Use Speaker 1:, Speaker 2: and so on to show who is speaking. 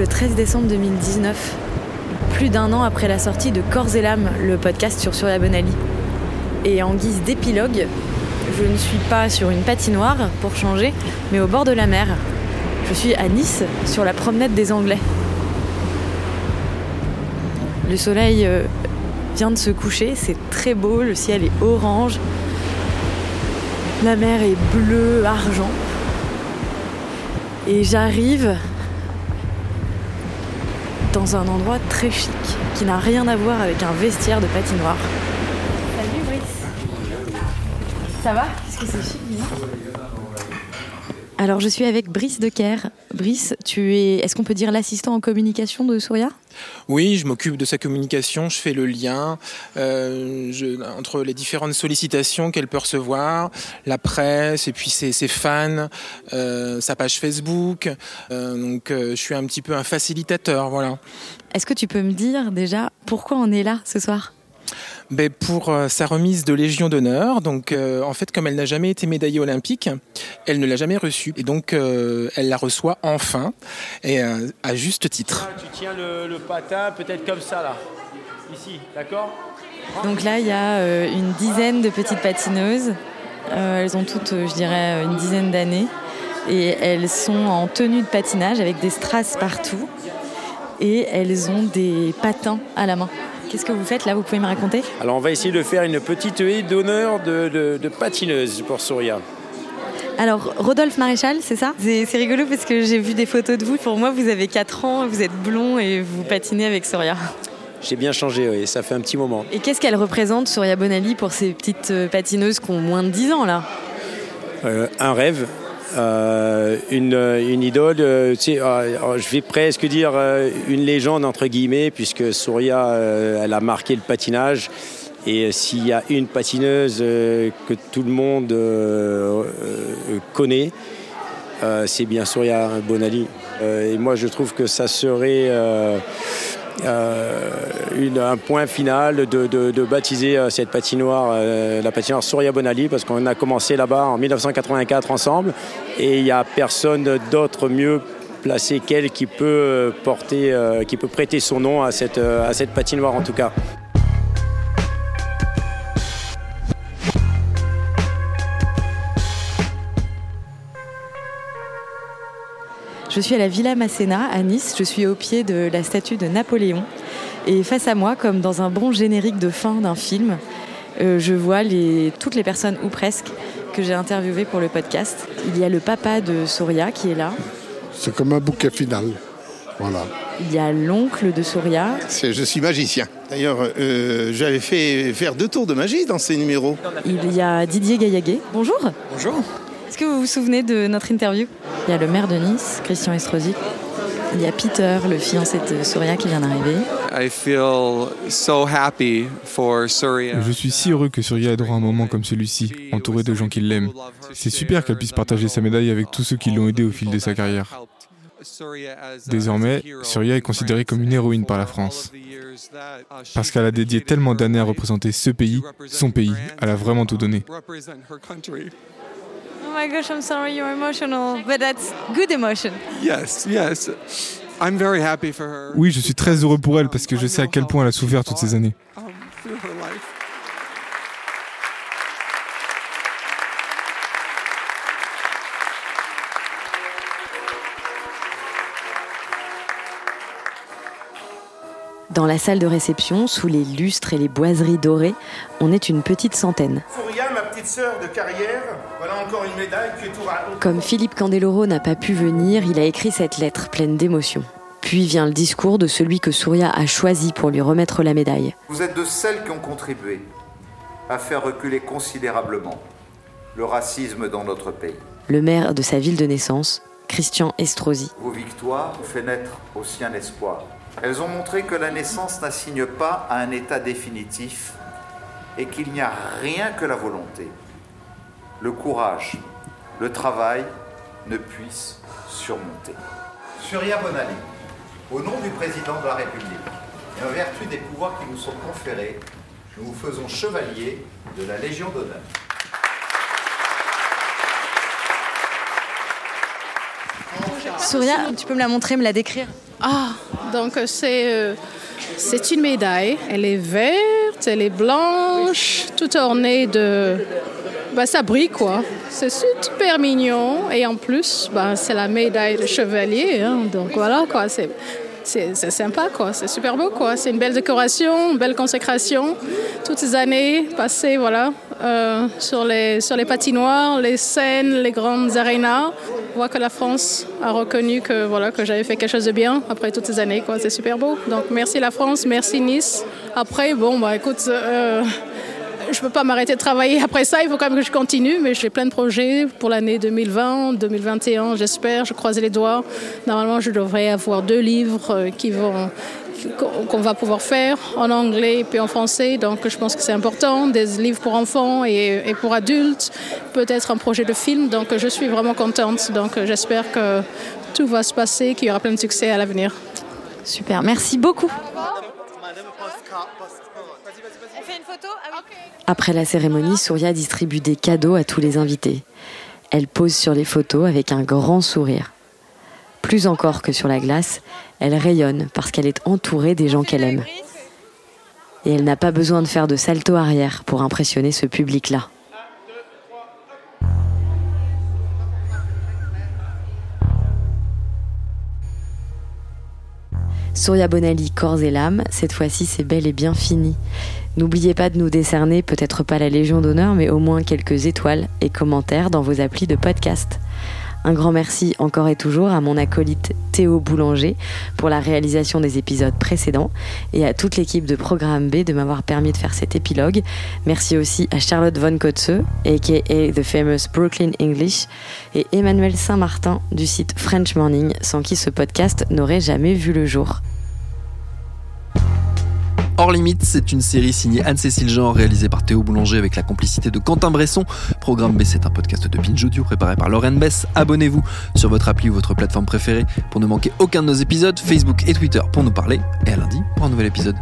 Speaker 1: Le 13 décembre 2019, plus d'un an après la sortie de Corps et l'âme, le podcast sur Surya Bonali. Et en guise d'épilogue, je ne suis pas sur une patinoire pour changer, mais au bord de la mer. Je suis à Nice, sur la promenade des Anglais. Le soleil euh, vient de se coucher, c'est très beau, le ciel est orange, la mer est bleue, argent. Et j'arrive dans un endroit très chic qui n'a rien à voir avec un vestiaire de patinoire. Salut Brice. Ça va? Qu'est-ce que c'est chic, dis Alors je suis avec Brice Decker. Brice, tu es, est-ce qu'on peut dire l'assistant en communication de Souria
Speaker 2: Oui, je m'occupe de sa communication, je fais le lien euh, je- entre les différentes sollicitations qu'elle peut recevoir, la presse et puis ses, ses fans, euh, sa page Facebook. Euh, donc je suis un petit peu un facilitateur, voilà.
Speaker 1: Est-ce que tu peux me dire déjà pourquoi on est là ce soir?
Speaker 2: Ben, pour euh, sa remise de Légion d'honneur, donc euh, en fait comme elle n'a jamais été médaillée olympique, elle ne l'a jamais reçue et donc euh, elle la reçoit enfin et euh, à juste titre.
Speaker 3: Tu tiens le, le patin peut-être comme ça là. Ici, d'accord
Speaker 1: Donc là, il y a euh, une dizaine de petites patineuses. Euh, elles ont toutes, euh, je dirais, une dizaine d'années. Et elles sont en tenue de patinage avec des strass partout. Et elles ont des patins à la main. Qu'est-ce que vous faites là Vous pouvez me raconter?
Speaker 3: Alors on va essayer de faire une petite haie d'honneur de, de- de patineuse pour Souria.
Speaker 1: Alors, Rodolphe Maréchal, c'est ça? C'est c'est rigolo parce que j'ai vu des photos de vous. Pour moi, vous avez 4 ans, vous êtes blond et vous patinez avec Soria.
Speaker 3: J'ai bien changé, oui, ça fait un petit moment.
Speaker 1: Et qu'est-ce qu'elle représente, Soria Bonali, pour ces petites euh, patineuses qui ont moins de 10 ans là?
Speaker 3: Euh, un rêve, euh, une, une idole, euh, euh, je vais presque dire euh, une légende entre guillemets, puisque Souria, euh, elle a marqué le patinage. Et euh, s'il y a une patineuse euh, que tout le monde euh, euh, connaît, euh, c'est bien Souria Bonali. Euh, et moi, je trouve que ça serait euh, euh, une- un point final de, baptiser euh, cette patinoire, euh, la patinoire Souria Bonali, parce qu'on a commencé là-bas en 1984 ensemble, et il n'y a personne d'autre mieux placé qu'elle qui peut euh, porter, euh, qui peut prêter son nom à cette, euh, à cette patinoire en tout cas.
Speaker 1: Je suis à la Villa Masséna à Nice, je suis au pied de la statue de Napoléon. Et face à moi, comme dans un bon générique de fin d'un film, euh, je vois les, toutes les personnes, ou presque, que j'ai interviewées pour le podcast. Il y a le papa de Soria qui est là.
Speaker 4: C'est comme un bouquet final. Voilà.
Speaker 1: Il y a l'oncle de Soria.
Speaker 5: Je suis magicien. D'ailleurs, euh, j'avais fait faire deux tours de magie dans ces numéros.
Speaker 1: Il y a Didier Gaillaguet. Bonjour.
Speaker 2: Bonjour.
Speaker 1: Est-ce que vous vous souvenez de notre interview? Il y a le maire de Nice, Christian Estrosi. Il y a Peter, le fiancé de Soria qui vient d'arriver.
Speaker 6: I feel so happy for Surya.
Speaker 7: Je suis si heureux que Surya ait droit à un moment comme celui-ci, entouré de gens qui l'aiment. C'est super qu'elle puisse partager sa médaille avec tous ceux qui l'ont aidé au fil de sa carrière. Désormais, Surya est considérée comme une héroïne par la France. Parce qu'elle a dédié tellement d'années à représenter ce pays, son pays, elle a vraiment tout donné.
Speaker 1: Oh my gosh, I'm sorry you're emotional, but that's good emotion.
Speaker 6: Yes, yes. I'm very happy for her.
Speaker 7: Oui, je suis très heureux pour elle parce que je sais à quel point elle a souffert toutes ces années.
Speaker 6: Um, through her life.
Speaker 1: Dans la salle de réception, sous les lustres et les boiseries dorées, on est une petite centaine.
Speaker 5: Souria, ma petite sœur de carrière, voilà encore une médaille qui est tout
Speaker 1: Comme Philippe Candeloro n'a pas pu venir, il a écrit cette lettre pleine d'émotions. Puis vient le discours de celui que Souria a choisi pour lui remettre la médaille.
Speaker 8: Vous êtes de celles qui ont contribué à faire reculer considérablement le racisme dans notre pays.
Speaker 1: Le maire de sa ville de naissance, Christian Estrosi.
Speaker 8: Vos victoires ont fait naître aussi un espoir. Elles ont montré que la naissance n'assigne pas à un état définitif et qu'il n'y a rien que la volonté, le courage, le travail ne puissent surmonter. Surya Bonali, au nom du président de la République et en vertu des pouvoirs qui nous sont conférés, nous vous faisons chevalier de la Légion d'honneur.
Speaker 1: Souria, tu peux me la montrer, me la décrire?
Speaker 9: Ah, donc c'est euh, c'est une médaille. Elle est verte, elle est blanche, tout ornée de. Bah, ça brille quoi. C'est super mignon et en plus, bah, c'est la médaille de chevalier. Hein. donc voilà quoi. C'est c'est sympa, quoi. C'est super beau, quoi. C'est une belle décoration, une belle consécration. Toutes ces années passées, voilà, euh, sur, les, sur les patinoires, les scènes, les grandes arénas. Que la France a reconnu que, voilà, que j'avais fait quelque chose de bien après toutes ces années, quoi. C'est super beau. Donc, merci la France, merci Nice. Après, bon, bah, écoute, euh, je ne peux pas m'arrêter de travailler après ça, il faut quand même que je continue, mais j'ai plein de projets pour l'année 2020, 2021, j'espère, je croise les doigts. Normalement, je devrais avoir deux livres euh, qui vont qu'on va pouvoir faire en anglais et puis en français. Donc je pense que c'est important, des livres pour enfants et, et pour adultes, peut-être un projet de film. Donc je suis vraiment contente. Donc j'espère que tout va se passer, qu'il y aura plein de succès à l'avenir.
Speaker 1: Super, merci beaucoup. Après la cérémonie, Souria distribue des cadeaux à tous les invités. Elle pose sur les photos avec un grand sourire. Plus encore que sur la glace, elle rayonne parce qu'elle est entourée des gens qu'elle aime. Et elle n'a pas besoin de faire de salto arrière pour impressionner ce public-là. Souria Bonali, corps et l'âme, cette fois-ci c'est bel et bien fini. N'oubliez pas de nous décerner peut-être pas la Légion d'honneur, mais au moins quelques étoiles et commentaires dans vos applis de podcast. Un grand merci encore et toujours à mon acolyte Théo Boulanger pour la réalisation des épisodes précédents et à toute l'équipe de Programme B de m'avoir permis de faire cet épilogue. Merci aussi à Charlotte Von Kotze, aka The Famous Brooklyn English, et Emmanuel Saint-Martin du site French Morning, sans qui ce podcast n'aurait jamais vu le jour.
Speaker 10: Hors Limite, c'est une série signée Anne-Cécile Jean, réalisée par Théo Boulanger avec la complicité de Quentin Bresson. Programme B, c'est un podcast de Binge Audio préparé par Lauren Bess. Abonnez-vous sur votre appli ou votre plateforme préférée pour ne manquer aucun de nos épisodes, Facebook et Twitter pour nous parler. Et à lundi pour un nouvel épisode.